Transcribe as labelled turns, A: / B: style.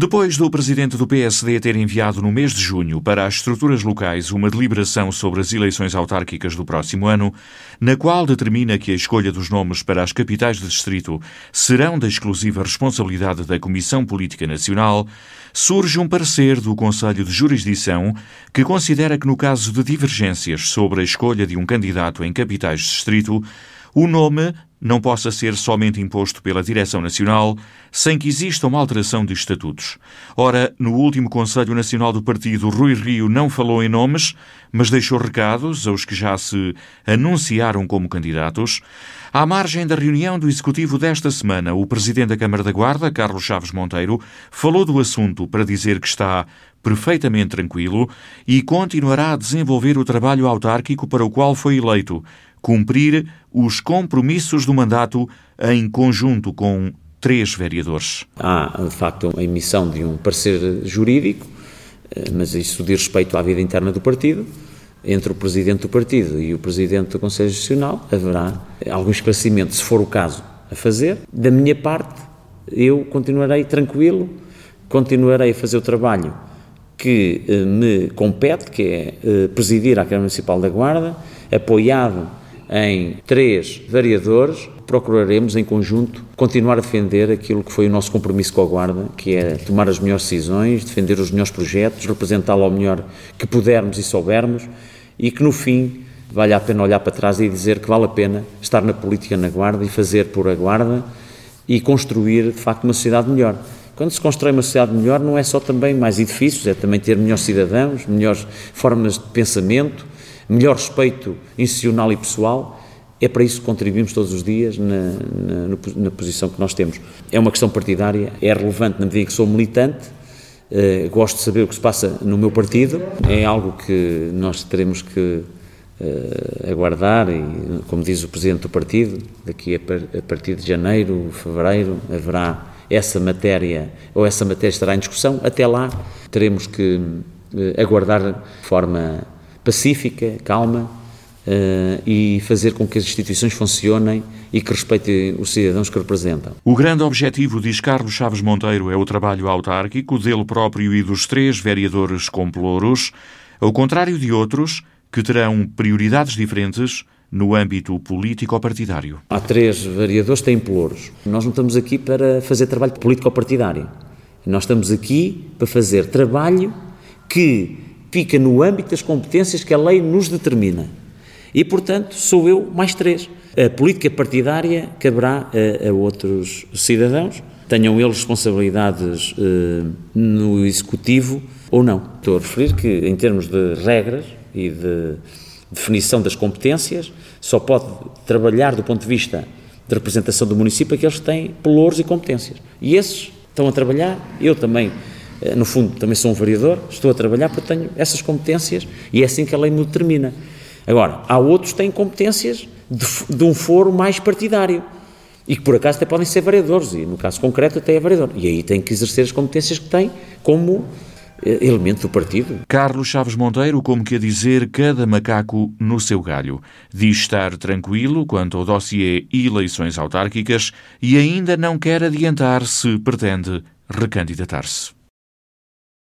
A: Depois do presidente do PSD ter enviado no mês de junho para as estruturas locais uma deliberação sobre as eleições autárquicas do próximo ano, na qual determina que a escolha dos nomes para as capitais de distrito serão da exclusiva responsabilidade da Comissão Política Nacional, surge um parecer do Conselho de Jurisdição que considera que, no caso de divergências sobre a escolha de um candidato em capitais de distrito, o nome não possa ser somente imposto pela Direção Nacional sem que exista uma alteração de estatutos. Ora, no último Conselho Nacional do Partido, Rui Rio não falou em nomes, mas deixou recados aos que já se anunciaram como candidatos. À margem da reunião do Executivo desta semana, o Presidente da Câmara da Guarda, Carlos Chaves Monteiro, falou do assunto para dizer que está perfeitamente tranquilo e continuará a desenvolver o trabalho autárquico para o qual foi eleito, cumprir os compromissos do mandato em conjunto com três vereadores.
B: Há, de facto, a emissão de um parecer jurídico, eh, mas isso diz respeito à vida interna do partido. Entre o presidente do partido e o presidente do Conselho Nacional haverá algum esclarecimento, se for o caso, a fazer. Da minha parte, eu continuarei tranquilo, continuarei a fazer o trabalho que eh, me compete, que é eh, presidir a Câmara Municipal da Guarda, apoiado em três vereadores, procuraremos em conjunto continuar a defender aquilo que foi o nosso compromisso com a Guarda, que é tomar as melhores decisões, defender os melhores projetos, representá-lo ao melhor que pudermos e soubermos e que no fim vale a pena olhar para trás e dizer que vale a pena estar na política na Guarda e fazer por a Guarda e construir de facto uma sociedade melhor. Quando se constrói uma sociedade melhor, não é só também mais edifícios, é também ter melhores cidadãos, melhores formas de pensamento, melhor respeito institucional e pessoal, é para isso que contribuímos todos os dias na, na, na, posição que nós temos. É uma questão partidária, é relevante na medida em que sou militante, eh, gosto de saber o que se passa no meu partido, é algo que nós teremos que eh, aguardar e, como diz o Presidente do partido, daqui a, a partir de janeiro, fevereiro, haverá essa matéria, ou essa matéria estará em discussão, até lá teremos que eh, aguardar de forma pacífica, calma uh, e fazer com que as instituições funcionem e que respeitem os cidadãos que representam.
A: O grande objetivo, diz Carlos Chaves Monteiro, é o trabalho autárquico dele próprio e dos três vereadores com pelouros, ao contrário de outros que terão prioridades diferentes no âmbito político-partidário.
B: Há três vereadores que têm pelouros. Nós não estamos aqui para fazer trabalho político-partidário. Nós estamos aqui para fazer trabalho que fica no âmbito das competências que a lei nos determina. E, portanto, sou eu mais três. A política partidária caberá a, a outros cidadãos, tenham eles responsabilidades eh, no executivo ou não. Estou a referir que, em termos de regras e de definição das competências, só pode trabalhar do ponto de vista de representação do município aqueles que têm pelouros e competências. E esses estão a trabalhar, eu também no fundo, também sou um vereador, estou a trabalhar porque tenho essas competências e é assim que a lei me determina. Agora, há outros que têm competências de, de um foro mais partidário e que por acaso até podem ser vereadores, e no caso concreto até é vereador. E aí tem que exercer as competências que tem como eh, elemento do partido.
A: Carlos Chaves Monteiro, como que a dizer, cada macaco no seu galho. Diz estar tranquilo quanto ao dossiê eleições autárquicas e ainda não quer adiantar se pretende recandidatar-se.